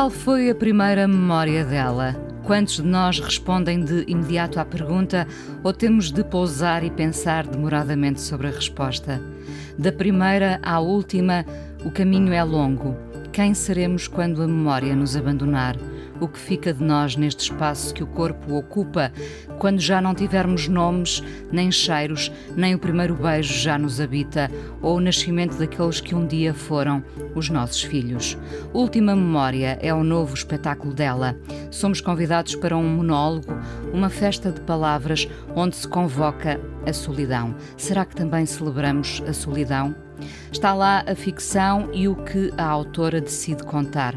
Qual foi a primeira memória dela? Quantos de nós respondem de imediato à pergunta ou temos de pousar e pensar demoradamente sobre a resposta? Da primeira à última, o caminho é longo. Quem seremos quando a memória nos abandonar? O que fica de nós neste espaço que o corpo ocupa, quando já não tivermos nomes, nem cheiros, nem o primeiro beijo já nos habita, ou o nascimento daqueles que um dia foram os nossos filhos. Última Memória é o novo espetáculo dela. Somos convidados para um monólogo, uma festa de palavras onde se convoca a solidão. Será que também celebramos a solidão? Está lá a ficção e o que a autora decide contar.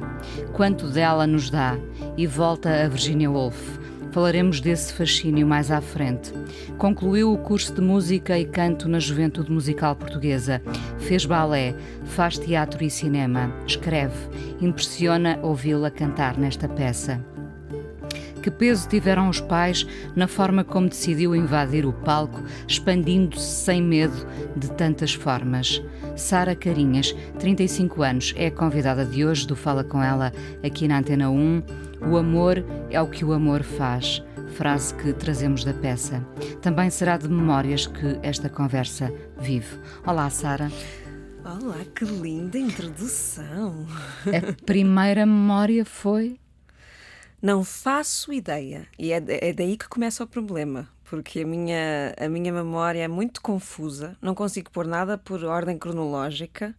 Quanto dela nos dá? E volta a Virginia Woolf. Falaremos desse fascínio mais à frente. Concluiu o curso de música e canto na Juventude Musical Portuguesa. Fez balé, faz teatro e cinema, escreve. Impressiona ouvi-la cantar nesta peça. Que peso tiveram os pais na forma como decidiu invadir o palco, expandindo-se sem medo de tantas formas? Sara Carinhas, 35 anos, é a convidada de hoje do Fala Com Ela aqui na Antena 1. O amor é o que o amor faz. Frase que trazemos da peça. Também será de memórias que esta conversa vive. Olá, Sara. Olá, que linda introdução! A primeira memória foi não faço ideia. E é, é daí que começa o problema. Porque a minha, a minha memória é muito confusa. Não consigo pôr nada por ordem cronológica.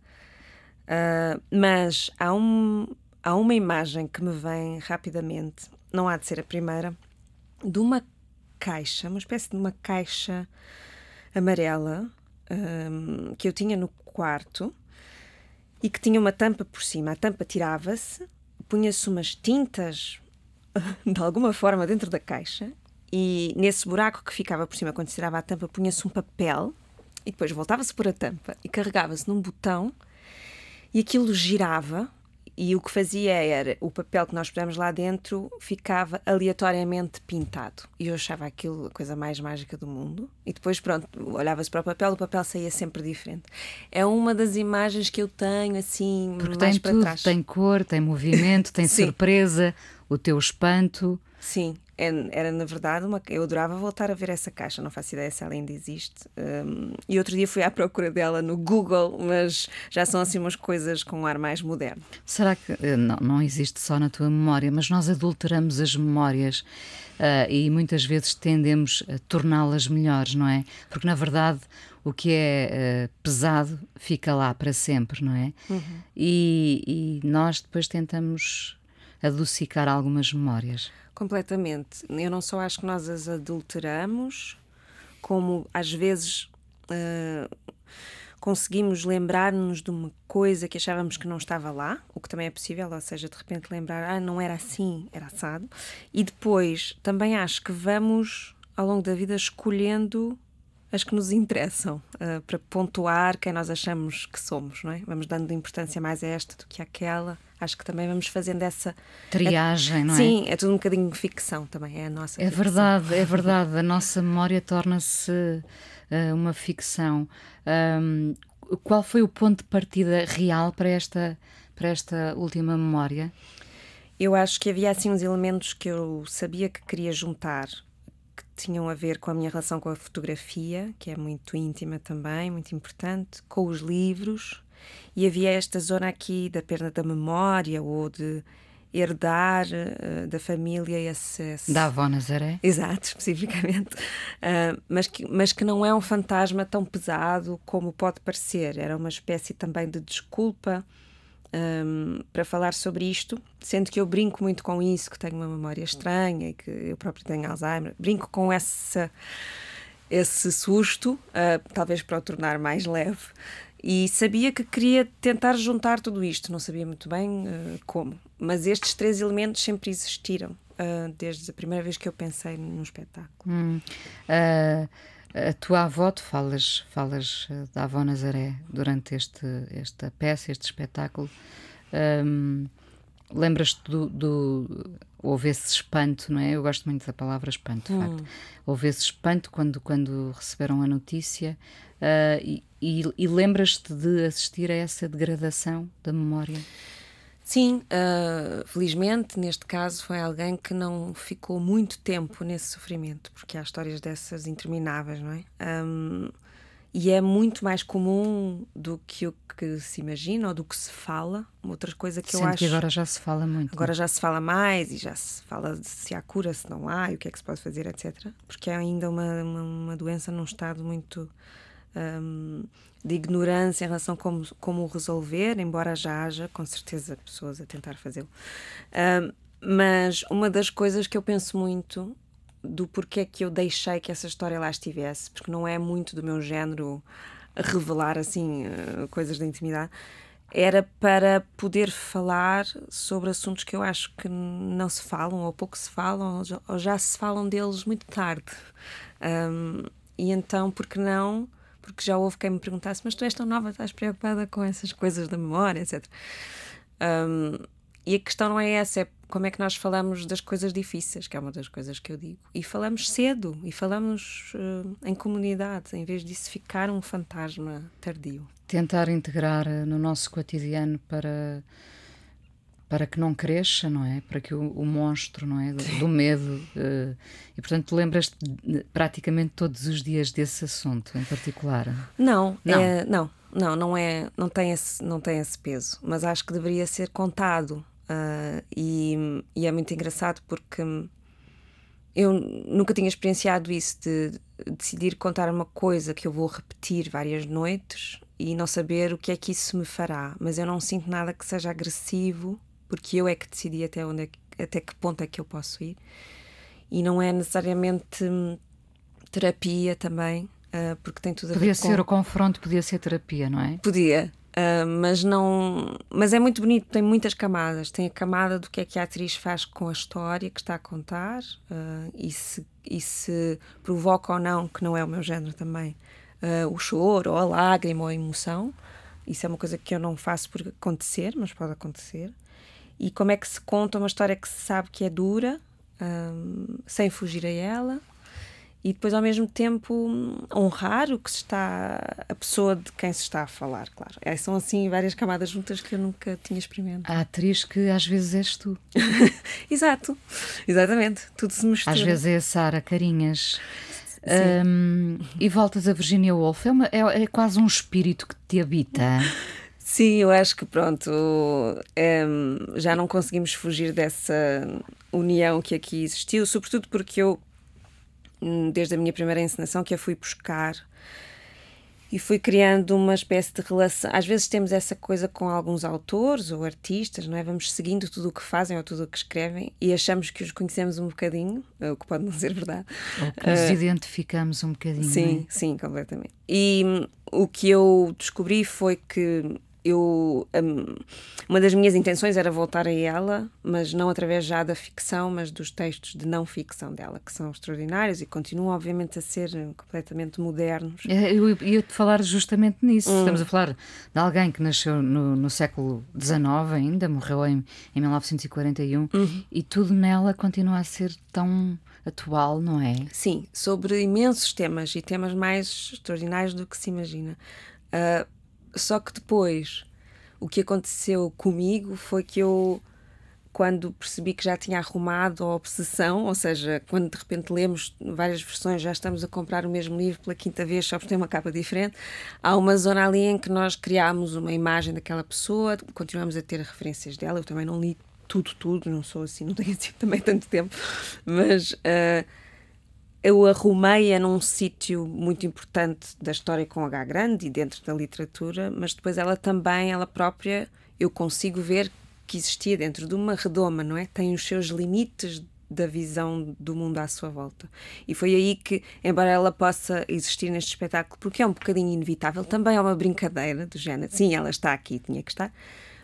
Uh, mas há, um, há uma imagem que me vem rapidamente. Não há de ser a primeira. De uma caixa, uma espécie de uma caixa amarela um, que eu tinha no quarto e que tinha uma tampa por cima. A tampa tirava-se, punha-se umas tintas de alguma forma dentro da caixa. E nesse buraco que ficava por cima quando tirava a tampa punha-se um papel e depois voltava-se por a tampa e carregava-se num botão e aquilo girava e o que fazia era o papel que nós pusemos lá dentro ficava aleatoriamente pintado. E eu achava aquilo a coisa mais mágica do mundo. E depois pronto olhava-se para o papel o papel saía sempre diferente. É uma das imagens que eu tenho assim Porque mais tem para tudo, trás. tem cor tem movimento tem surpresa o teu espanto. Sim, é, era na verdade uma. Eu adorava voltar a ver essa caixa, não faço ideia se ela ainda existe. Um, e outro dia fui à procura dela no Google, mas já são assim umas coisas com um ar mais moderno. Será que. Eh, não, não existe só na tua memória, mas nós adulteramos as memórias uh, e muitas vezes tendemos a torná-las melhores, não é? Porque na verdade o que é uh, pesado fica lá para sempre, não é? Uhum. E, e nós depois tentamos adocicar algumas memórias. Completamente. Eu não só acho que nós as adulteramos, como às vezes uh, conseguimos lembrar-nos de uma coisa que achávamos que não estava lá, o que também é possível, ou seja, de repente lembrar, ah, não era assim, era assado. E depois também acho que vamos, ao longo da vida, escolhendo as que nos interessam, uh, para pontuar quem nós achamos que somos, não é? Vamos dando importância mais a esta do que àquela. Acho que também vamos fazendo essa triagem, é, não é? Sim, é tudo um bocadinho ficção também, é a nossa. É ficção. verdade, é verdade. A nossa memória torna-se uh, uma ficção. Um, qual foi o ponto de partida real para esta, para esta última memória? Eu acho que havia assim uns elementos que eu sabia que queria juntar que tinham a ver com a minha relação com a fotografia, que é muito íntima também, muito importante, com os livros, e havia esta zona aqui da perna da memória ou de herdar uh, da família esse, esse, Da avó Nazaré? Exato, especificamente. Uh, mas, que, mas que não é um fantasma tão pesado como pode parecer. Era uma espécie também de desculpa um, para falar sobre isto, sendo que eu brinco muito com isso, que tenho uma memória estranha e que eu próprio tenho Alzheimer. Brinco com essa, esse susto, uh, talvez para o tornar mais leve e sabia que queria tentar juntar tudo isto, não sabia muito bem uh, como, mas estes três elementos sempre existiram uh, desde a primeira vez que eu pensei no espetáculo. Hum. Uh, a tua avó, tu falas, falas da avó Nazaré durante este, esta peça, este espetáculo. Um, Lembras-te do, do, Houve esse espanto, não é? Eu gosto muito da palavra espanto, de hum. facto. Houve esse espanto quando, quando receberam a notícia uh, e, e, e lembras-te de assistir a essa degradação da memória? Sim, uh, felizmente, neste caso, foi alguém que não ficou muito tempo nesse sofrimento, porque há histórias dessas intermináveis, não é? Um, e é muito mais comum do que o que se imagina ou do que se fala. Outra coisa que Sendo eu acho. que agora já se fala muito. Agora já se fala mais e já se fala de se há cura, se não há, e o que é que se pode fazer, etc. Porque é ainda uma, uma, uma doença num estado muito. Um, de ignorância em relação a como, como o resolver, embora já haja com certeza pessoas a tentar fazê-lo. Um, mas uma das coisas que eu penso muito do porquê que eu deixei que essa história lá estivesse, porque não é muito do meu género revelar assim uh, coisas da intimidade, era para poder falar sobre assuntos que eu acho que não se falam, ou pouco se falam, ou já se falam deles muito tarde. Um, e então, por que não? porque já houve quem me perguntasse: Mas tu és tão nova, estás preocupada com essas coisas da memória, etc. Um, e a questão não é essa, é como é que nós falamos das coisas difíceis, que é uma das coisas que eu digo. E falamos cedo, e falamos uh, em comunidade, em vez disso ficar um fantasma tardio. Tentar integrar eh, no nosso cotidiano para para que não cresça, não é? Para que o, o monstro, não é? Do, do medo. Uh, e portanto, lembras-te praticamente todos os dias desse assunto em particular? Não, não, é, não, não, não é, não tem esse, não tem esse peso. Mas acho que deveria ser contado uh, e, e é muito engraçado porque eu nunca tinha experienciado isso de decidir contar uma coisa que eu vou repetir várias noites e não saber o que é que isso me fará, mas eu não sinto nada que seja agressivo porque eu é que decidi até, onde é, até que ponto é que eu posso ir. E não é necessariamente hum, terapia também, uh, porque tem tudo a podia ver com... Podia ser o confronto, podia ser terapia, não é? Podia, uh, mas não... Mas é muito bonito, tem muitas camadas. Tem a camada do que é que a atriz faz com a história que está a contar uh, e, se, e se provoca ou não, que não é o meu género também, o choro, ou a lágrima, ou a emoção. Isso é uma coisa que eu não faço por acontecer, mas pode acontecer e como é que se conta uma história que se sabe que é dura, um, sem fugir a ela, e depois ao mesmo tempo honrar o que se está a pessoa de quem se está a falar, claro. É, são assim várias camadas juntas que eu nunca tinha experimentado. A atriz que às vezes és tu. Exato, exatamente, tudo se mistura. Às vezes é a Sara Carinhas. Um, e voltas a Virginia Woolf, é, uma, é, é quase um espírito que te habita. Sim, eu acho que pronto, é, já não conseguimos fugir dessa união que aqui existiu, sobretudo porque eu, desde a minha primeira encenação, que a fui buscar e fui criando uma espécie de relação. Às vezes temos essa coisa com alguns autores ou artistas, não é? Vamos seguindo tudo o que fazem ou tudo o que escrevem e achamos que os conhecemos um bocadinho, o que pode não ser verdade. Ou que nos uh, identificamos um bocadinho. Sim, é? sim, completamente. E hum, o que eu descobri foi que eu um, uma das minhas intenções era voltar a ela, mas não através já da ficção, mas dos textos de não ficção dela, que são extraordinários e continuam, obviamente, a ser completamente modernos. É, eu ia-te falar justamente nisso. Hum. Estamos a falar de alguém que nasceu no, no século XIX ainda, morreu em, em 1941, uhum. e tudo nela continua a ser tão atual, não é? Sim, sobre imensos temas e temas mais extraordinários do que se imagina. Uh, só que depois, o que aconteceu comigo foi que eu, quando percebi que já tinha arrumado a obsessão, ou seja, quando de repente lemos várias versões, já estamos a comprar o mesmo livro pela quinta vez, só porque tem uma capa diferente, há uma zona ali em que nós criámos uma imagem daquela pessoa, continuamos a ter referências dela. Eu também não li tudo, tudo, não sou assim, não tenho assim também tanto tempo, mas. Uh, eu arrumei-a num sítio muito importante da história com H grande e dentro da literatura, mas depois ela também, ela própria, eu consigo ver que existia dentro de uma redoma, não é? Tem os seus limites da visão do mundo à sua volta. E foi aí que, embora ela possa existir neste espetáculo, porque é um bocadinho inevitável, também é uma brincadeira do género. Sim, ela está aqui, tinha que estar,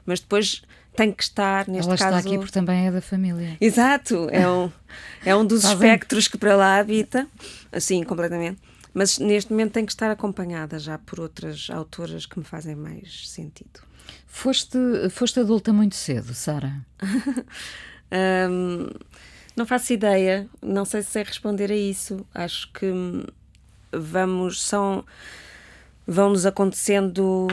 mas depois tem que estar, neste ela caso. está aqui porque também é da família. Exato, é um, é um dos bem. espectros que para lá habita, assim, completamente. Mas neste momento tem que estar acompanhada já por outras autoras que me fazem mais sentido. Foste, foste adulta muito cedo, Sara. Hum, não faço ideia, não sei se sei responder a isso. Acho que hum, vamos, são, vão-nos acontecendo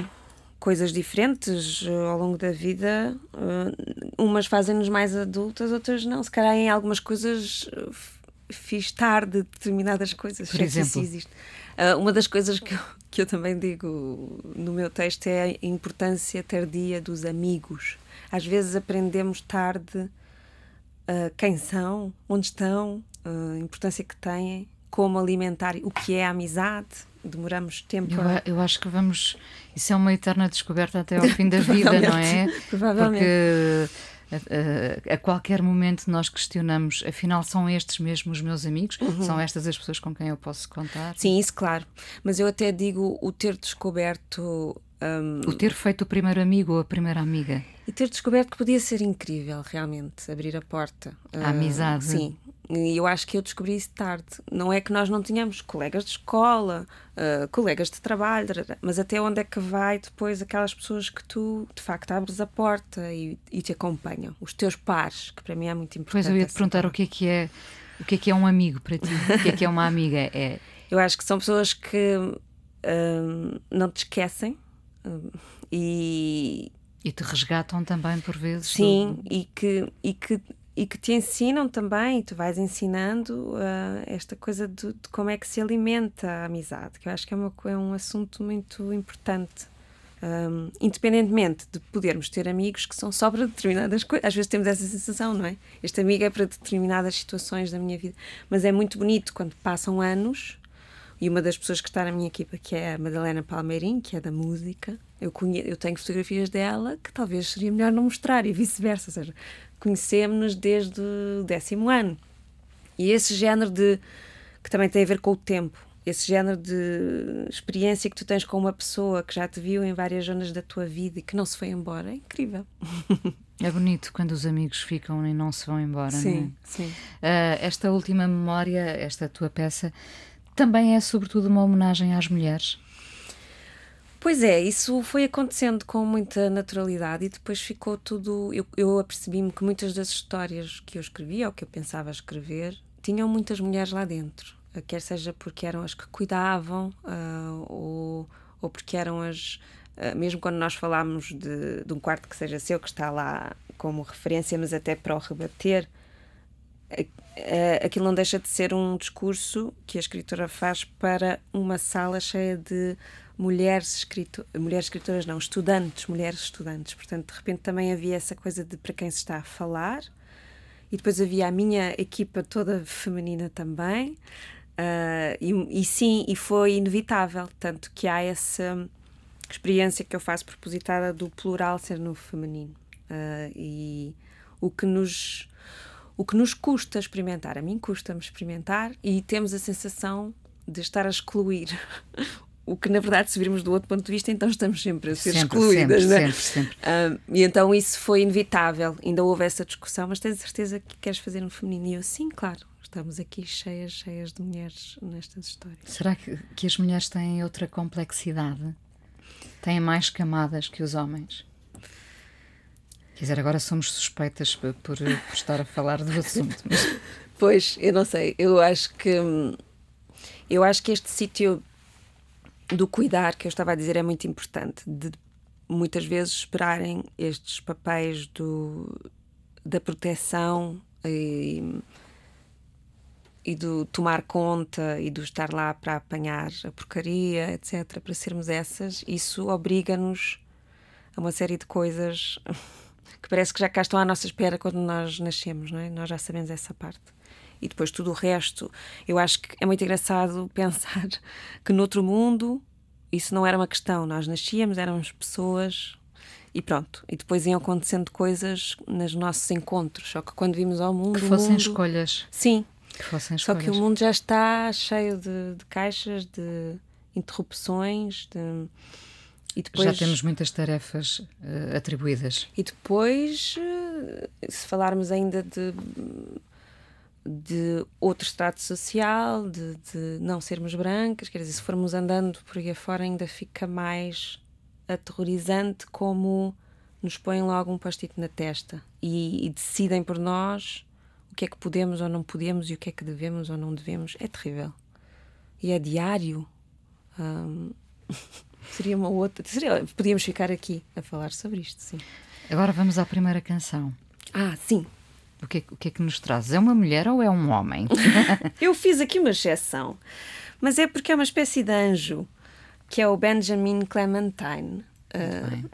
coisas diferentes uh, ao longo da vida. Uh, umas fazem-nos mais adultas, outras não. Se calhar em algumas coisas f- fiz tarde determinadas coisas. Por é exemplo? existe. Uh, uma das coisas que eu, que eu também digo no meu texto é a importância tardia dos amigos. Às vezes aprendemos tarde uh, quem são, onde estão, a importância que têm, como alimentar, o que é a amizade. Demoramos tempo Eu, a. eu acho que vamos. Isso é uma eterna descoberta até ao fim da vida, não é? Provavelmente. Porque a, a- a qualquer momento nós questionamos, afinal, são estes mesmo os meus amigos? São estas as pessoas com quem eu posso contar? Sim, isso claro. Mas eu até digo o ter descoberto. um, O ter feito o primeiro amigo ou a primeira amiga. E ter descoberto que podia ser incrível, realmente, abrir a porta. A Ah, amizade. Sim. E eu acho que eu descobri isso tarde. Não é que nós não tínhamos colegas de escola, ah, colegas de trabalho, mas até onde é que vai depois aquelas pessoas que tu, de facto, abres a porta e, e te acompanham. Os teus pares, que para mim é muito importante. Depois eu ia te perguntar o que é que é. O que é que é um amigo para ti? O que é que é uma amiga? É, Eu acho que são pessoas que hum, não te esquecem hum, e, e te resgatam também por vezes? sim, do- e que, e, que, e que te ensinam também, e tu vais ensinando ah, esta coisa de, de como é que se alimenta a amizade, que eu acho que é, uma, é um assunto muito importante. Hum, independentemente de podermos ter amigos que são só para determinadas coisas, às vezes temos essa sensação, não é? Este amigo é para determinadas situações da minha vida, mas é muito bonito quando passam anos e uma das pessoas que está na minha equipa, que é a Madalena Palmeirim, que é da música, eu, conhe eu tenho fotografias dela que talvez seria melhor não mostrar e vice-versa, ou seja, conhecemos-nos desde o décimo ano. E esse género de. que também tem a ver com o tempo, esse género de experiência que tu tens com uma pessoa que já te viu em várias zonas da tua vida e que não se foi embora, é incrível. É bonito quando os amigos ficam e não se vão embora, não é? sim, sim. Ah, esta última memória, esta tua peça, também é sobretudo uma homenagem às mulheres. Pois é, isso foi acontecendo com muita naturalidade e depois ficou tudo. Eu, eu apercebi-me que muitas das histórias que eu escrevia ou que eu pensava escrever tinham muitas mulheres lá dentro. Ah, Quer seja porque eram as que cuidavam ah, ou, ou porque eram as. ah, mesmo quando nós falámos de, de um quarto que seja seu, que está lá como referência, mas até para o rebater, aquilo não deixa de ser um discurso que a escritora faz para uma sala cheia de mulheres, escrito, mulheres escritoras, não, estudantes, mulheres estudantes. Portanto, de repente também havia essa coisa de para quem se está a falar. E depois havia a minha equipa toda feminina também. Ah, e, e sim, e foi inevitável. Tanto que há essa experiência que eu faço propositada do plural ser no feminino. Ah, e o que nos o que nos custa experimentar, a mim custa-me experimentar e temos a sensação de estar a excluir. O que, na verdade, se virmos do outro ponto de vista, então estamos sempre a ser Sempre, excluídas, sempre, né? sempre, sempre. Ah, e então isso foi inevitável. Ainda houve essa discussão, mas tens certeza que queres fazer no feminino? E eu, sim, claro. Estamos aqui cheias, cheias de mulheres nestas histórias. Será que, que as mulheres têm outra complexidade? Têm mais camadas que os homens? Quer dizer, agora somos suspeitas por, por, por estar a falar do assunto. Mas Pois, eu não sei. Eu acho que hum, eu acho que este sítio do cuidar que eu estava a dizer é muito importante. De muitas vezes esperarem estes papéis do, da proteção e, e do tomar conta e do estar lá para apanhar a porcaria, etc., para sermos essas, isso obriga-nos a uma série de coisas que parece que já cá estão à nossa espera quando nós nascemos, não é? Nós já sabemos essa parte. E depois tudo o resto, eu acho que é muito engraçado pensar que noutro mundo isso não era uma questão. Nós nascíamos, éramos pessoas e pronto. E depois iam acontecendo coisas nos nossos encontros. Só que quando vimos ao mundo. Que fossem mundo... escolhas. Sim. Que fossem Só escolhas. que o mundo já está cheio de, de caixas, de interrupções, de. E depois, Já temos muitas tarefas uh, atribuídas. E depois, uh, se falarmos ainda de, de outro estado social, de, de, não sermos brancas, quer dizer, se formos andando por aí afora, ainda fica mais aterrorizante como nos põem logo um post-it na testa e, e decidem por nós o que é que podemos ou não podemos e o que é que devemos ou não devemos. É terrível. E é diário. Seria uma outra. Seria, podíamos ficar aqui a falar sobre isto, sim. Agora vamos à primeira canção. Ah, sim. O que, é, o que é que nos traz? É uma mulher ou é um homem? Eu fiz aqui uma exceção, mas é porque é uma espécie de anjo, que é o Benjamin Clementine, uh,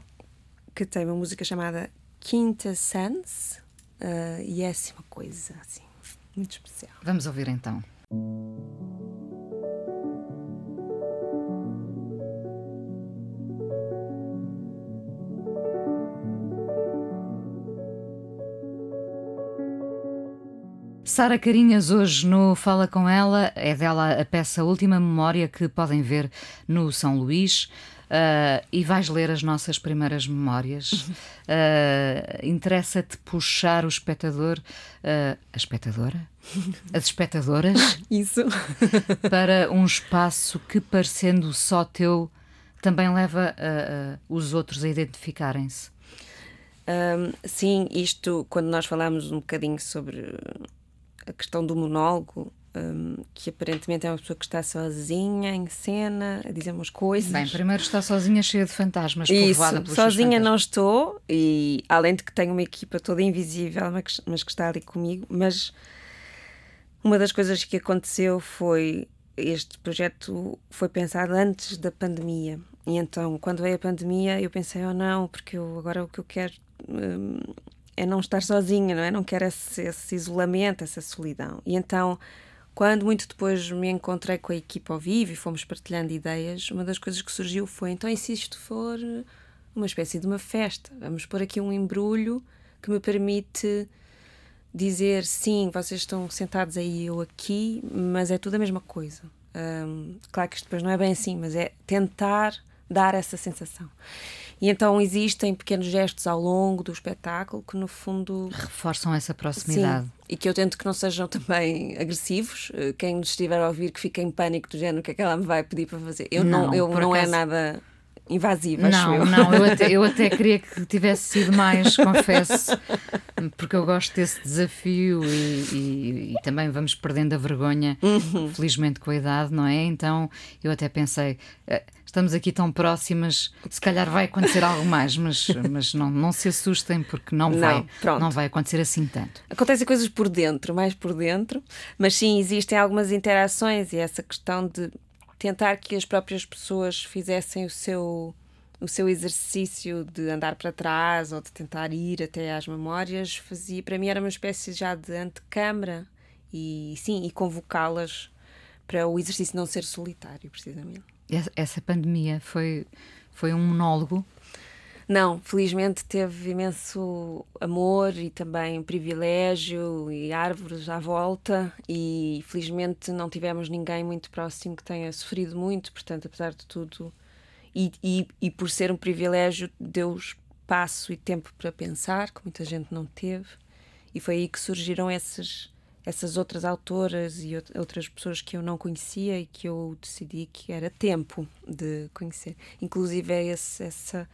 que tem uma música chamada Quintessence, uh, e é assim uma coisa assim, muito especial. Vamos ouvir então. Sara Carinhas, hoje no Fala Com Ela, é dela a peça Última Memória que podem ver no São Luís. Uh, e vais ler as nossas primeiras memórias. Uh, Interessa-te puxar o espectador, uh, a espectadora? As espectadoras? Isso. para um espaço que, parecendo só teu, também leva os outros a identificarem-se. Um, sim, isto, quando nós falamos um bocadinho sobre a questão do monólogo, um, que aparentemente é uma pessoa que está sozinha em cena, a dizer umas coisas. Bem, primeiro está sozinha, cheia de fantasmas, Isso, sozinha não estou, e além de que tenho uma equipa toda invisível, mas, que está ali comigo. Mas uma das coisas que aconteceu foi este projeto foi pensado antes da pandemia. E então, quando veio a pandemia, eu pensei, oh não, porque eu, agora o que eu quero um, é não estar sozinha, não é? Não quero esse, esse, isolamento, essa solidão. E então, quando muito depois me encontrei com a equipa ao vivo e fomos partilhando ideias, uma das coisas que surgiu foi: então, e se isto for uma espécie de uma festa? Vamos pôr aqui um embrulho que me permite dizer sim, vocês estão sentados aí, eu aqui, mas é tudo a mesma coisa. Um, claro que isto depois não é bem assim, mas é tentar dar essa sensação. E então existem pequenos gestos ao longo do espetáculo que, no fundo. Reforçam essa proximidade. Sim, e que eu tento que não sejam também agressivos. Quem nos estiver a ouvir que fique em pânico do género, o que é que ela me vai pedir para fazer? Eu não, não, eu, não é nada invasiva, não, eu. Não, eu até, eu até queria que tivesse sido mais, confesso, porque eu gosto desse desafio e, e, e também vamos perdendo a vergonha, uhum. felizmente com a idade, não é? Então eu até pensei. Estamos aqui tão próximas, se calhar vai acontecer algo mais, mas, mas não, não se assustem porque não, não vai, pronto. não vai acontecer assim tanto. Acontecem coisas por dentro, mais por dentro, mas sim, existem algumas interações e essa questão de tentar que as próprias pessoas fizessem o seu o seu exercício de andar para trás ou de tentar ir até às memórias fazia para mim era uma espécie já de antecâmara e sim e convocá-las para o exercício não ser solitário precisamente. Essa pandemia foi foi um monólogo não, felizmente teve imenso amor e também privilégio e árvores à volta e felizmente não tivemos ninguém muito próximo que tenha sofrido muito, portanto, apesar de tudo, e, e, e por ser um privilégio, deu espaço e tempo para pensar, que muita gente não teve, e foi aí que surgiram essas, essas outras autoras e outras pessoas que eu não conhecia e que eu decidi que era tempo de conhecer. Inclusive, é esse, essa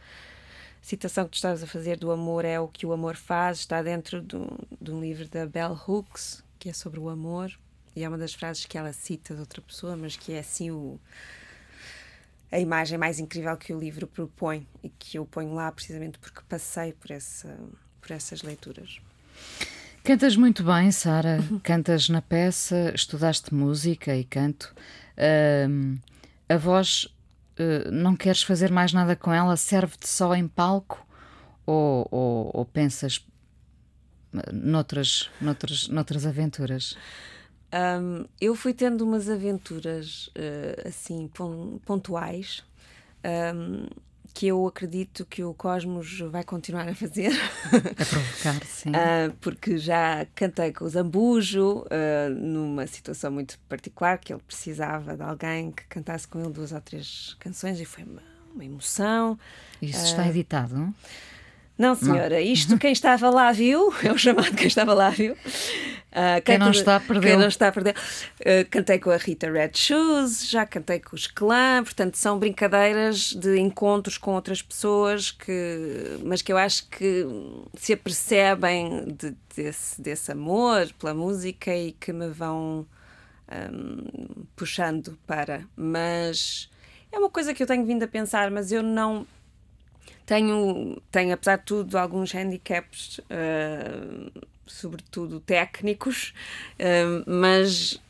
citação que tu estavas a fazer do amor é o que o amor faz, está dentro de um, de um livro da Bell Hooks, que é sobre o amor, e é uma das frases que ela cita de outra pessoa, mas que é assim o, a imagem mais incrível que o livro propõe e que eu ponho lá precisamente porque passei por, essa, por essas leituras. Cantas muito bem, Sara. Cantas na peça, estudaste música e canto. Uh, a voz não queres fazer mais nada com ela? Serve-te só em palco? Ou, ou, ou, pensas noutras, noutras, noutras aventuras? Um, eu fui tendo umas aventuras uh, assim pontuais um, que eu acredito que o Cosmos vai continuar a fazer. A provocar, sim. Uh, porque já cantei com o Zambujo uh, numa situação muito particular que ele precisava de alguém que cantasse com ele duas ou três canções e foi uma, uma emoção. Isso está editado? Não, senhora, isto quem estava lá viu, é o chamado quem estava lá viu. Uh, quem não está a perder. Quem não está a perder. Uh, cantei com a Rita Red Shoes, já cantei com os Clã, portanto são brincadeiras de encontros com outras pessoas, que, mas que eu acho que se apercebem de, desse, desse amor pela música e que me vão um, puxando para. Mas é uma coisa que eu tenho vindo a pensar, mas eu não tenho, tenho apesar de tudo, alguns handicaps, uh, sobretudo técnicos, uh, mas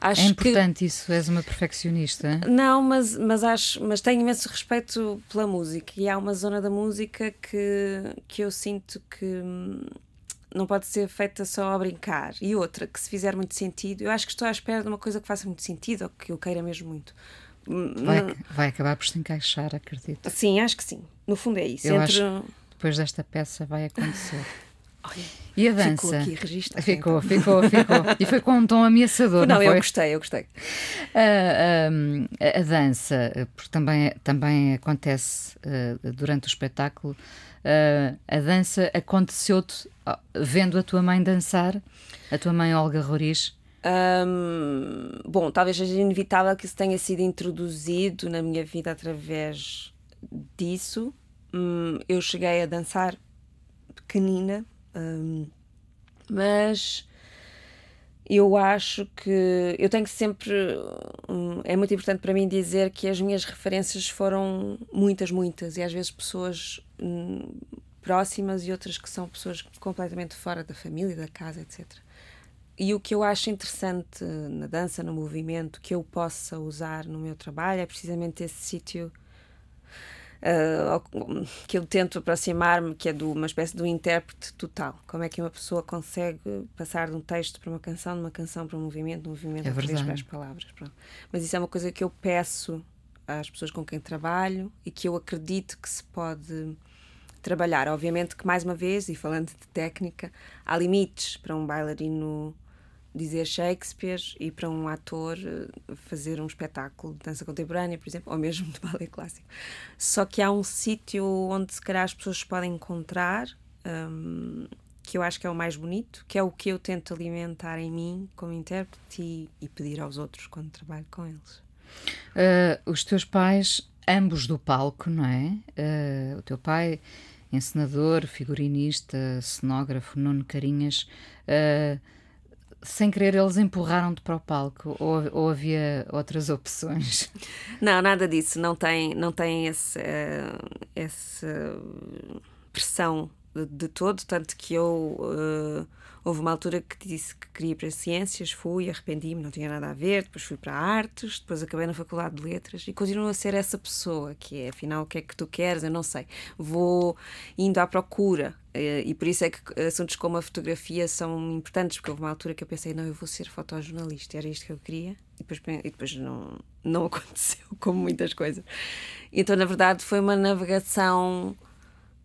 acho é importante que... isso, és uma perfeccionista. Não, mas, mas, acho, mas tenho imenso respeito pela música e há uma zona da música que, que eu sinto que hum, não pode ser feita só a brincar. E outra, que se fizer muito sentido, eu acho que estou à espera de uma coisa que faça muito sentido ou que eu queira mesmo muito. Vai, vai acabar por se encaixar, acredito. Sim, acho que sim. No fundo é isso. Eu Entre... acho que depois desta peça vai acontecer. Olha, e a dança? Ficou aqui registro. Ficou, ficou, ficou. E foi com um tom ameaçador, não, não eu gostei, eu gostei. Uh, uh, a dança, porque também, também acontece uh, durante o espetáculo, a dança aconteceu-te vendo a tua mãe dançar, a tua mãe Olga Roriz? Um, bom, talvez seja inevitável que isso tenha sido introduzido na minha vida através disso. Um, eu cheguei a dançar pequenina, um, mas eu acho que eu tenho sempre. é muito importante para mim dizer que as minhas referências foram muitas, muitas, e às vezes pessoas hum, próximas e outras que são pessoas completamente fora da família, da casa, etc. E o que eu acho interessante na dança, no movimento, que eu possa usar no meu trabalho é precisamente esse sítio uh, que eu tento aproximar-me, que é de uma espécie de um intérprete total. Como é que uma pessoa consegue passar de um texto para uma canção, de uma canção para um movimento, de um movimento é para as palavras. Pronto. Mas isso é uma coisa que eu peço às pessoas com quem trabalho e que eu acredito que se pode trabalhar. Obviamente que, mais uma vez, e falando de técnica, há limites para um bailarino dizer Shakespeare e para um ator eh, fazer um espetáculo de dança contemporânea, por exemplo, ou mesmo de ballet clássico. Só que há um sítio onde se calhar as pessoas podem encontrar, um, que eu acho que é o mais bonito, que é o que eu tento alimentar em mim como intérprete e, e pedir aos outros quando trabalho com eles. Uh, os teus pais, ambos do palco, não é? Uh, o teu pai, encenador, figurinista, cenógrafo, Nuno Carinhas. Uh, sem querer, eles empurraram-te para o palco ou, ou, havia outras opções? Não, nada disso. Não tem, não tem esse, uh, essa pressão de, de, todo. Tanto que eu. Uh, houve uma altura que disse que queria ir para ciências, fui, arrependi-me, não tinha nada a ver. Depois fui para artes, depois acabei na Faculdade de Letras e continuo a ser essa pessoa que é, afinal, o que é que tu queres? Eu não sei. Vou indo à procura eh, e por isso é que assuntos como a fotografia são importantes, porque houve uma altura que eu pensei, não, eu vou ser fotojornalista, era isto que eu queria, e depois, e depois não, não aconteceu, como muitas coisas. Então, na verdade, foi uma navegação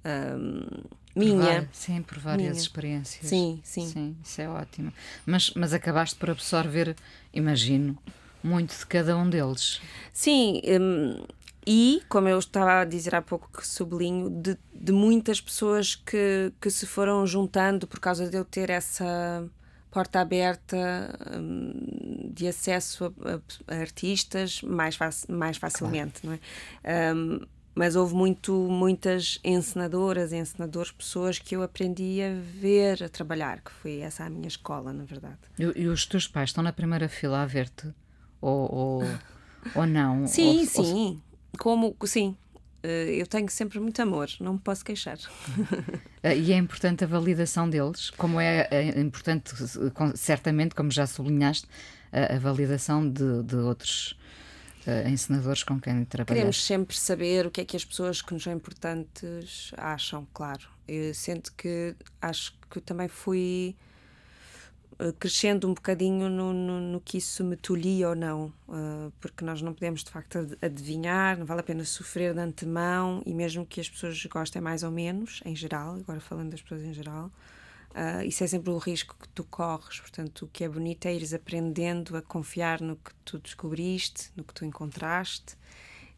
hum, minha. Por sim, por várias minha. experiências. Sim, sim. Sim, isso é ótimo. Mas, mas acabaste por absorver, imagino, muito de cada um deles. Sim, hum, e, como eu estava a dizer há pouco, que sublinho, de, de muitas pessoas que, que se foram juntando por causa de eu ter essa porta aberta um, de acesso a, a, artistas mais, fac, mais facilmente, claro. não é? Um, mas houve muito, muitas encenadoras, encenadores, pessoas que eu aprendi a ver, a trabalhar, que foi essa a minha escola, na verdade. E, e os teus pais estão na primeira fila a ver-te? Ou, ou, ou não? Sim, ou, sim. Como, sim, eh, eu tenho sempre muito amor, não me posso queixar. Eh, e é importante a validação deles, como é, é importante, certamente, como já sublinhaste, a, a validação de, de outros uh, encenadores com quem trabalhamos. Queremos sempre saber o que é que as pessoas que nos são importantes acham, claro. Eu sinto que acho que também fui uh, crescendo um bocadinho no, no, no, que isso me tolhia ou não, uh, porque nós não podemos de facto adivinhar, não vale a pena sofrer de antemão e mesmo que as pessoas gostem mais ou menos, em geral, agora falando das pessoas em geral, uh, isso é sempre o risco que tu corres. Portanto, o que é bonito é ires aprendendo a confiar no que tu descobriste, no que tu encontraste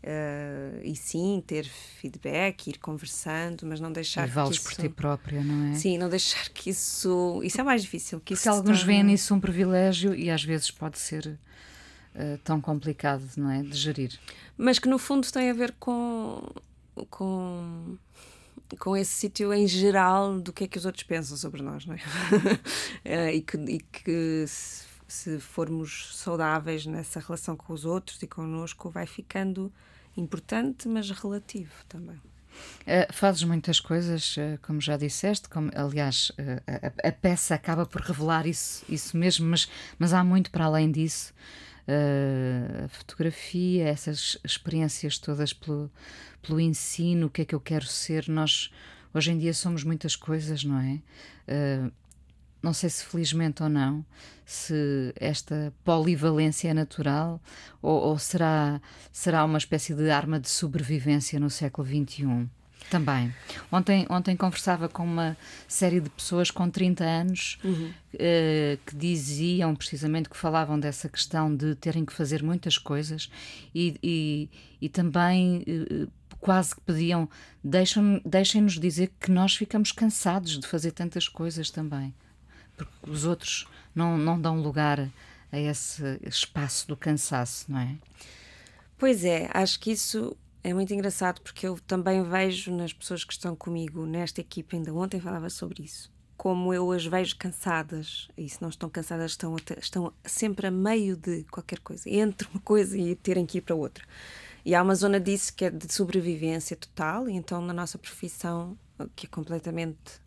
Uh, e sim, ter feedback, ir conversando, mas não deixar e vales que isso... por ti própria, não é? Sim, não deixar que isso. Isso é mais difícil. Que Porque alguns veem nisso um privilégio e às vezes pode ser uh, tão complicado, não é? De gerir. Mas que no fundo tem a ver com. com com esse sítio em geral do que é que os outros pensam sobre nós, não é? uh, e que, e que se, se formos saudáveis nessa relação com os outros e connosco, vai ficando importante, mas relativo também. Uh, fazes muitas coisas, uh, como já disseste, como, aliás, uh, a, a, peça acaba por revelar isso, isso mesmo, mas, mas há muito para além disso. A fotografia, essas experiências todas pelo, pelo ensino, o que é que eu quero ser. Nós, hoje em dia, somos muitas coisas, não é? não sei se felizmente ou não, se esta polivalência é natural ou, ou, será, será uma espécie de arma de sobrevivência no século XXI. Também. Ontem, ontem conversava com uma série de pessoas com 30 anos uhum. uh, que diziam precisamente que falavam dessa questão de terem que fazer muitas coisas e, e, e também uh, quase que pediam: deixem-nos dizer que nós ficamos cansados de fazer tantas coisas também porque os outros não, não dão lugar a esse espaço do cansaço, não é? Pois é, acho que isso é muito engraçado porque eu também vejo nas pessoas que estão comigo nesta equipe, ainda ontem falava sobre isso, como eu as vejo cansadas, e se não estão cansadas, estão, estão sempre a meio de qualquer coisa, entre uma coisa e terem que ir para outra. E há uma zona disso que é de sobrevivência total, e então na nossa profissão, que é completamente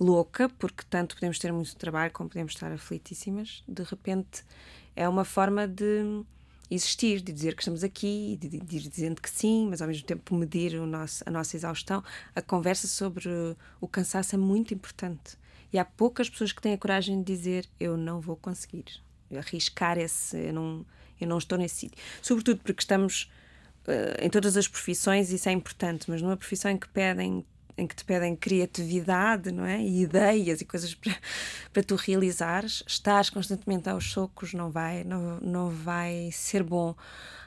louca, porque tanto podemos ter muito trabalho como podemos estar aflitíssimas, de repente é uma forma de existir, de dizer que estamos aqui, de, de ir dizendo que sim, mas ao mesmo tempo medir o nosso, a nossa exaustão. A conversa sobre o cansaço é muito importante. E há poucas pessoas que têm a coragem de dizer eu não vou conseguir, arriscar esse, eu não, eu não estou nesse sítio. Sobretudo porque estamos uh, em todas as profissões, isso é importante, mas numa profissão em que pedem em que te pedem criatividade, não é? E ideias e coisas para, para tu realizares, estás constantemente aos socos, não vai, não, não vai ser bom.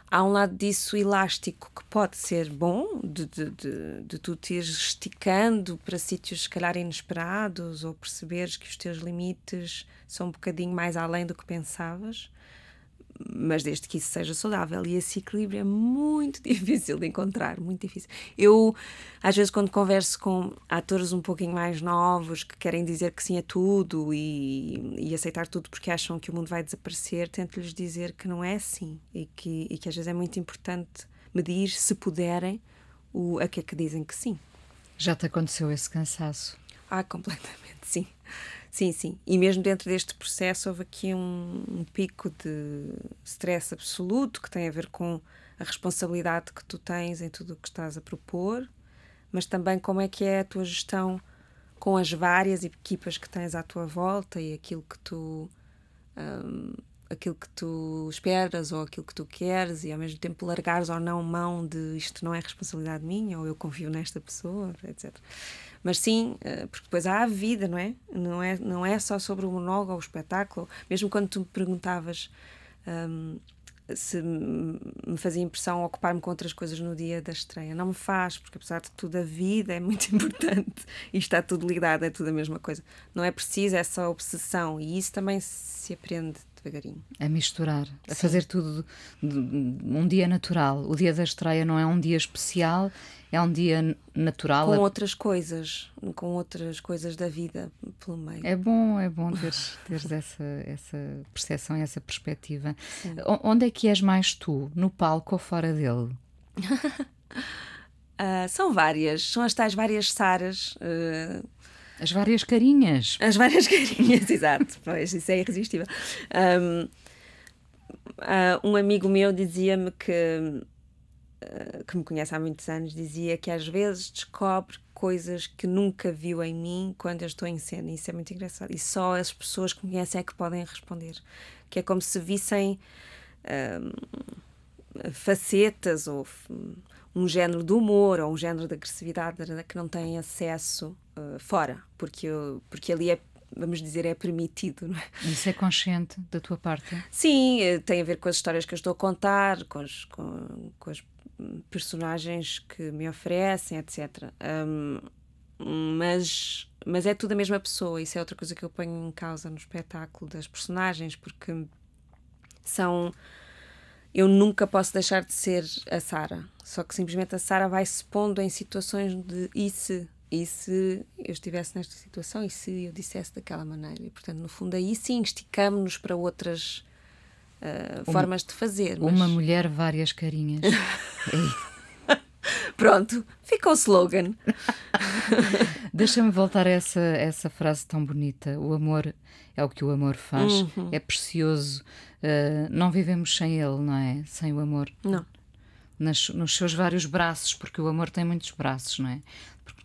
Há um lado disso elástico que pode ser bom, de, de, de, de tu te esticando para sítios se calhar inesperados ou perceberes que os teus limites são um bocadinho mais além do que pensavas mas desde que isso seja saudável. E esse equilíbrio é muito difícil de encontrar, muito difícil. Eu, às vezes, quando converso com atores um pouquinho mais novos que querem dizer que sim a tudo e, e aceitar tudo porque acham que o mundo vai desaparecer, tento-lhes dizer que não é assim e que, e que às vezes é muito importante medir, se puderem, o, a que é que dizem que sim. Já te aconteceu esse cansaço? Ah, completamente, sim. Sim, sim. E mesmo dentro deste processo houve aqui um, um pico de stress absoluto que tem a ver com a responsabilidade que tu tens em tudo o que estás a propor, mas também como é que é a tua gestão com as várias equipas que tens à tua volta e aquilo que tu um, aquilo que tu esperas ou aquilo que tu queres e ao mesmo tempo largares ou não mão de isto não é responsabilidade minha ou eu confio nesta pessoa, etc. Mas sim, eh, porque depois há a vida, não é? Não é, não é só sobre o monólogo ou o espetáculo. Mesmo quando tu me perguntavas um, se me fazia impressão ocupar-me com outras coisas no dia da estreia. Não me faz, porque apesar de tudo, a vida é muito importante e está tudo ligado, é tudo a mesma coisa. Não é preciso essa obsessão e isso também se aprende devagarinho. A misturar, a Sim. fazer tudo um dia natural. O dia da estreia não é um dia especial, é um dia natural. Com outras coisas, com outras coisas da vida pelo meio. É bom, é bom teres, teres essa, essa percepção, essa perspectiva. Sim. Onde é que és mais tu? No palco ou fora dele? uh, são várias, são as tais várias Saras. Uh, as várias carinhas. As várias carinhas, exato. Pois, isso é irresistível. Um, uh, um amigo meu dizia-me que uh, que me conhece há muitos anos, dizia que às vezes descobre coisas que nunca viu em mim quando eu estou em cena. Isso é muito engraçado. E só as pessoas que me conhecem é que podem responder. Que é como se vissem uh, facetas ou um género de humor ou um género de agressividade que não têm acesso uh, fora, porque, eu, porque ali é vamos dizer, é permitido. É? Isso é consciente da tua parte? Sim, eh, tem a ver com as histórias que eu estou a contar, com, os, com, com as personagens que me oferecem, etc. Um, mas, mas é tudo a mesma pessoa, isso é outra coisa que eu ponho em causa no espetáculo das personagens, porque são. Eu nunca posso deixar de ser a Sara, só que simplesmente a Sara vai se pondo em situações de e se, e se eu estivesse nesta situação e se eu dissesse daquela maneira. E, portanto, no fundo, aí sim esticamos-nos para outras uh, uma, formas de fazer. Mas... Uma mulher, várias carinhas. Pronto, fica o slogan. Deixa-me voltar a essa, essa frase tão bonita. O amor é o que o amor faz, uhum. é precioso. Uh, não vivemos sem ele, não é? Sem o amor. Não. Nas, nos seus vários braços, porque o amor tem muitos braços, não é?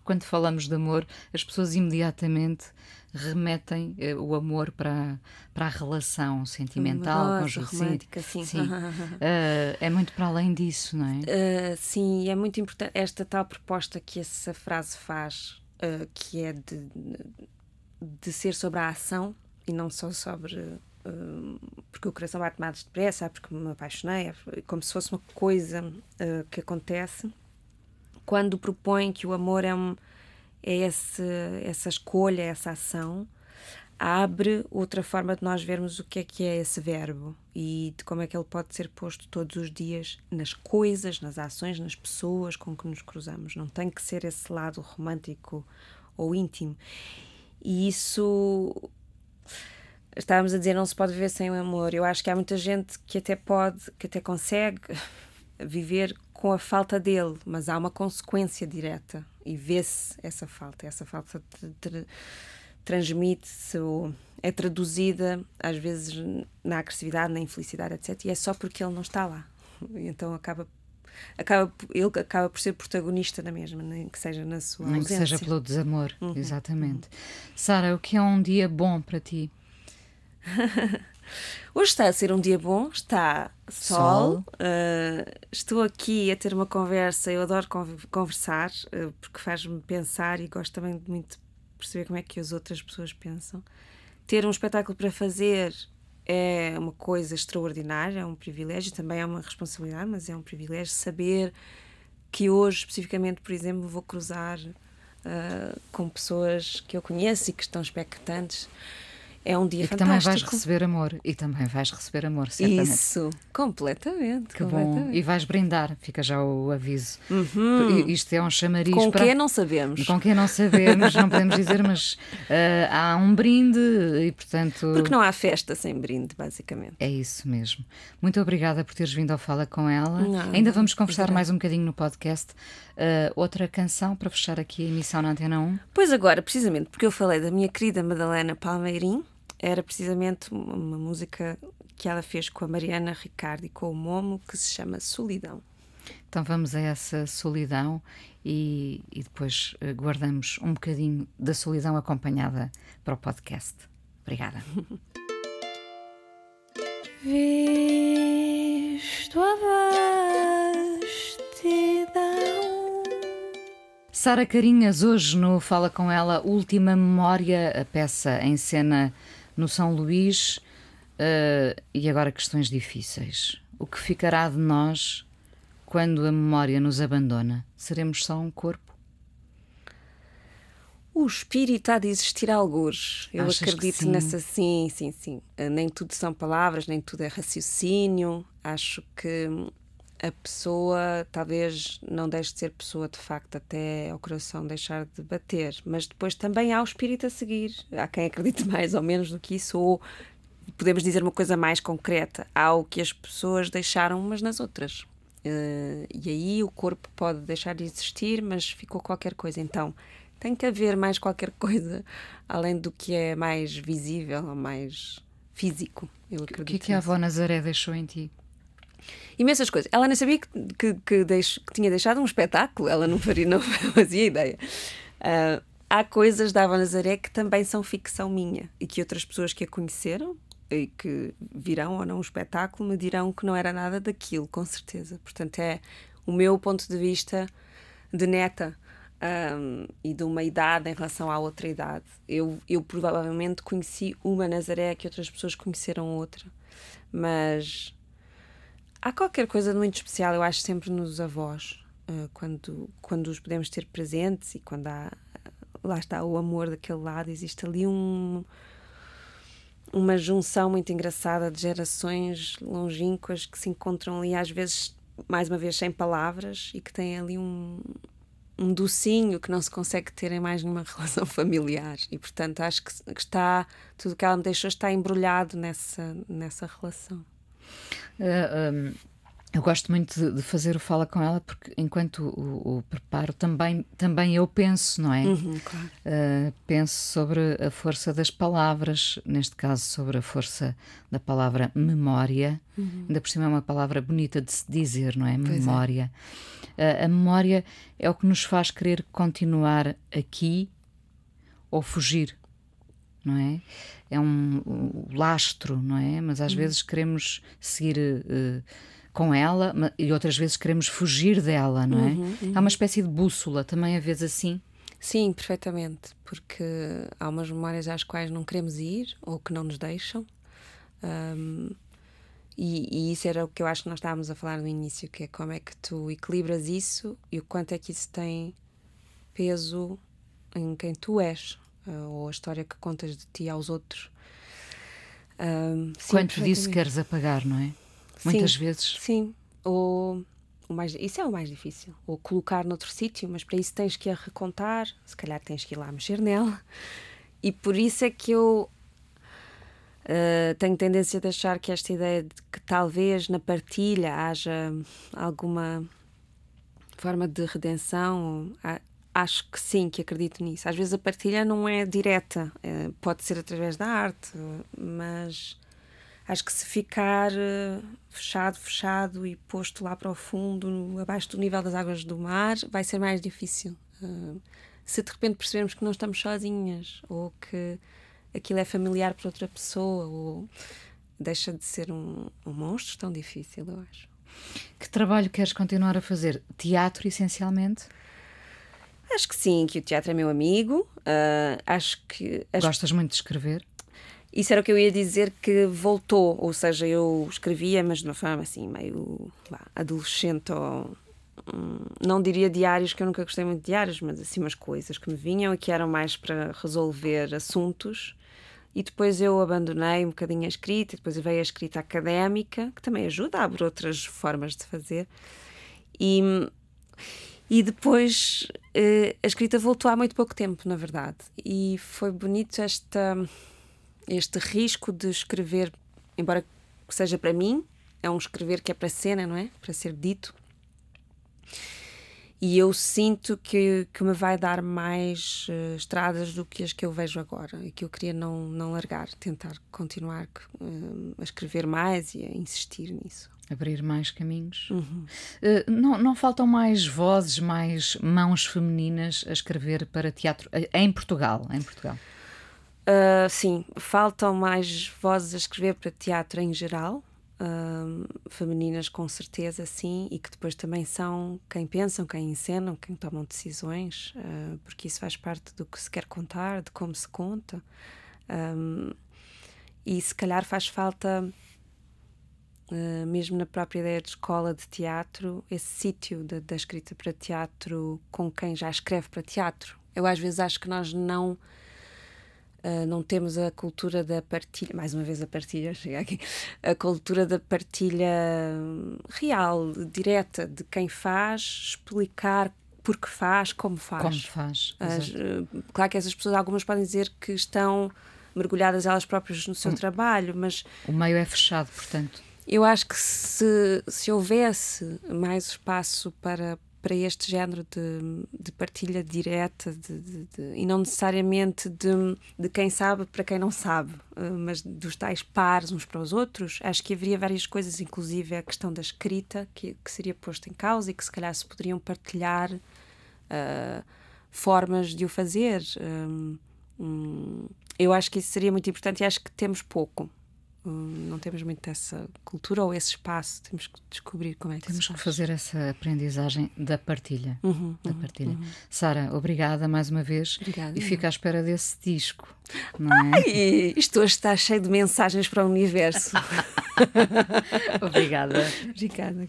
quando falamos de amor, as pessoas imediatamente remetem uh, o amor para, para a relação sentimental, conjugal, romântica, sim. sim. uh, é muito para além disso, não é? Uh, sim, é muito importante esta tal proposta que essa frase faz, que é de, de ser sobre a ação e não só sobre porque o coração bate mais depressa, porque me apaixonei, é como se fosse uma coisa que acontece quando propõe que o amor é, um, é esse, essa escolha, essa ação, abre outra forma de nós vermos o que é que é esse verbo e de como é que ele pode ser posto todos os dias nas coisas, nas ações, nas pessoas com que nos cruzamos. Não tem que ser esse lado romântico ou íntimo. E isso estávamos a dizer não se pode viver sem amor. Eu acho que há muita gente que até pode, que até consegue viver com a falta dele, mas há uma consequência direta e vê-se essa falta. Essa falta transmite-se ou é traduzida às vezes na agressividade, na infelicidade, etc. E é só porque ele não está lá. Então acaba acaba ele acaba por ser protagonista da mesma, nem que seja na sua nem que seja pelo desamor, uhum. exatamente. Uhum. Sara, o que é um dia bom para ti? Hoje está a ser um dia bom, está sol. sol. Uh, estou aqui a ter uma conversa. Eu adoro conversar uh, porque faz-me pensar e gosto também de muito perceber como é que as outras pessoas pensam. Ter um espetáculo para fazer é uma coisa extraordinária, é um privilégio, também é uma responsabilidade, mas é um privilégio saber que hoje, especificamente, por exemplo, vou cruzar uh, com pessoas que eu conheço e que estão expectantes é um dia e fantástico. também vais receber amor. E também vais receber amor, certamente. Isso, completamente. Que completamente. bom. E vais brindar, fica já o aviso. Uhum. Isto é um chamariz Com para... quem não sabemos. Com quem não sabemos, não podemos dizer, mas uh, há um brinde e, portanto... Porque não há festa sem brinde, basicamente. É isso mesmo. Muito obrigada por teres vindo ao Fala com ela. Não, Ainda vamos conversar mais um bocadinho no podcast. Uh, outra canção para fechar aqui a emissão na Antena 1? Pois agora, precisamente porque eu falei da minha querida Madalena Palmeirim, era precisamente uma música que ela fez com a Mariana Ricardo e com o Momo, que se chama Solidão. Então vamos a essa solidão e, e depois uh, guardamos um bocadinho da solidão acompanhada para o podcast. Obrigada. Visto a vastidão. Sara Carinhas, hoje no Fala Com Ela, Última Memória, a peça em cena no São Luís, uh, e agora questões difíceis. O que ficará de nós quando a memória nos abandona? Seremos só um corpo? O espírito há de existir alguns. Eu Achas acredito nessa. Sim, sim, sim. Eh, nem tudo são palavras, nem tudo é raciocínio. Acho que a pessoa talvez não deixe de ser pessoa de facto até o coração deixar de bater, mas depois também há o espírito a seguir. Há quem acredite mais ou menos do que isso, ou podemos dizer uma coisa mais concreta: há o que as pessoas deixaram umas nas outras. Uh, e aí o corpo pode deixar de existir, mas ficou qualquer coisa. Então tem que haver mais qualquer coisa além do que é mais visível ou mais físico. Eu acredito. O que é que a avó Nazaré deixou em ti? Imensas coisas. Ela nem sabia que, que, que, que tinha deixado um espetáculo, ela não, faria, não fazia ideia. Uh, há coisas da Ava Nazaré que também são ficção minha e que outras pessoas que a conheceram e que virão ou não o espetáculo me dirão que não era nada daquilo, com certeza. Portanto, é o meu ponto de vista de neta um, e de uma idade em relação à outra idade. Eu, eu provavelmente conheci uma Nazaré que outras pessoas conheceram outra, mas há qualquer coisa de muito especial, eu acho, sempre nos avós, uh, quando, quando os podemos ter presentes e quando há. Lá está o amor daquele lado, existe ali um, uma junção muito engraçada de gerações longínquas que se encontram ali, às vezes, mais uma vez, sem palavras e que têm ali um, um docinho que não se consegue ter em mais nenhuma relação familiar. E, portanto, acho que, que está, tudo o que ela me deixou está embrulhado nessa, nessa relação. Uh, eh, um, eu gosto muito de, fazer o Fala com ela porque enquanto o, o, preparo também, também eu penso, não é? Uhum, claro. uh, penso sobre a força das palavras, neste caso sobre a força da palavra memória. Uhum. Ainda por cima é uma palavra bonita de se dizer, não é? É. memória. É. Uh, a memória é o que nos faz querer continuar aqui ou fugir, não é? É um, um lastro, não é? Mas às uhum. vezes queremos seguir. Uh, com ela e outras vezes queremos fugir dela, não é? Uhum, uhum. Há uma espécie de bússola também, a vezes assim. Sim, perfeitamente, porque há umas memórias às quais não queremos ir ou que não nos deixam. Um, e, e, isso era o que eu acho que nós estávamos a falar no início, que é como é que tu equilibras isso e o quanto é que isso tem peso em quem tu és, uh, ou a história que contas de ti aos outros. Um, sim, Quanto disso queres apagar, não é? muitas sim, vezes. Sim, ou o mais, isso é o mais difícil, ou colocar noutro sítio, mas para isso tens que a recontar, se calhar tens que ir lá mexer nela. E por isso é que eu uh, tenho tendência a achar que esta ideia de que talvez na partilha haja alguma forma de redenção, acho que sim, que acredito nisso. Às vezes a partilha não é direta, uh, pode ser através da arte, mas acho que se ficar uh, fechado, fechado e posto lá para o fundo, abaixo do nível das águas do mar, vai ser mais difícil. Uh, se de repente percebermos que não estamos sozinhas ou que aquilo é familiar para outra pessoa ou deixa de ser um, um monstro tão difícil, eu acho. Que trabalho queres continuar a fazer? Teatro, essencialmente? Acho que sim, que o teatro é meu amigo. Uh, acho que. Gostas muito de escrever? Isso era o que eu ia dizer que voltou, ou seja, eu escrevia, mas de uma forma assim, meio bah, adolescente ou. Hum, não diria diários, que eu nunca gostei muito de diários, mas assim umas coisas que me vinham e que eram mais para resolver assuntos. E depois eu abandonei um bocadinho a escrita, depois veio a escrita académica, que também ajuda, abre outras formas de fazer. E, e depois eh, a escrita voltou há muito pouco tempo, na verdade. E foi bonito esta este risco de escrever, embora seja para mim, é um escrever que é para cena, não é? Para ser dito. E eu sinto que, que me vai dar mais uh, estradas do que as que eu vejo agora e que eu queria não, não largar, tentar continuar uh, a escrever mais e a insistir nisso. Abrir mais caminhos. Uhum. Uh, não, não faltam mais vozes, mais mãos femininas a escrever para teatro em Portugal? Em Portugal. Uh, sim, faltam mais vozes a escrever para teatro em geral, uh, femininas com certeza, sim, e que depois também são quem pensam, quem encenam, quem tomam decisões, uh, porque isso faz parte do que se quer contar, de como se conta. Um, e se calhar faz falta, mesmo na própria ideia de escola de teatro, esse sítio da escrita para teatro com quem já escreve para teatro. Eu às vezes acho que nós não Uh, não temos a cultura da partilha, mais uma vez a partilha, chega aqui, a cultura da partilha real, direta, de quem faz, explicar porque faz, como faz. Como faz. As, uh, claro que essas pessoas, algumas podem dizer que estão mergulhadas elas próprias no seu trabalho, mas. O meio é fechado, portanto. Eu acho que se, se houvesse mais espaço para para este género de, de partilha direta de, de, e não necessariamente de, quem sabe para quem não sabe, uh, mas dos tais pares uns para os outros, acho que haveria várias coisas, inclusive a questão da escrita, que, que seria posta em causa e que se calhar se poderiam partilhar uh, formas de o fazer. Um, um, eu acho que isso seria muito importante e acho que temos pouco. Não temos muito essa cultura ou esse espaço. Temos que descobrir como é que Temos que fazer essa aprendizagem da partilha. Uhum, da uhum, partilha. Uhum. Sara, obrigada mais uma vez. Obrigada. E fica à espera desse disco. Não é? Ai, isto hoje está cheio de mensagens para o universo. Obrigada. Obrigada.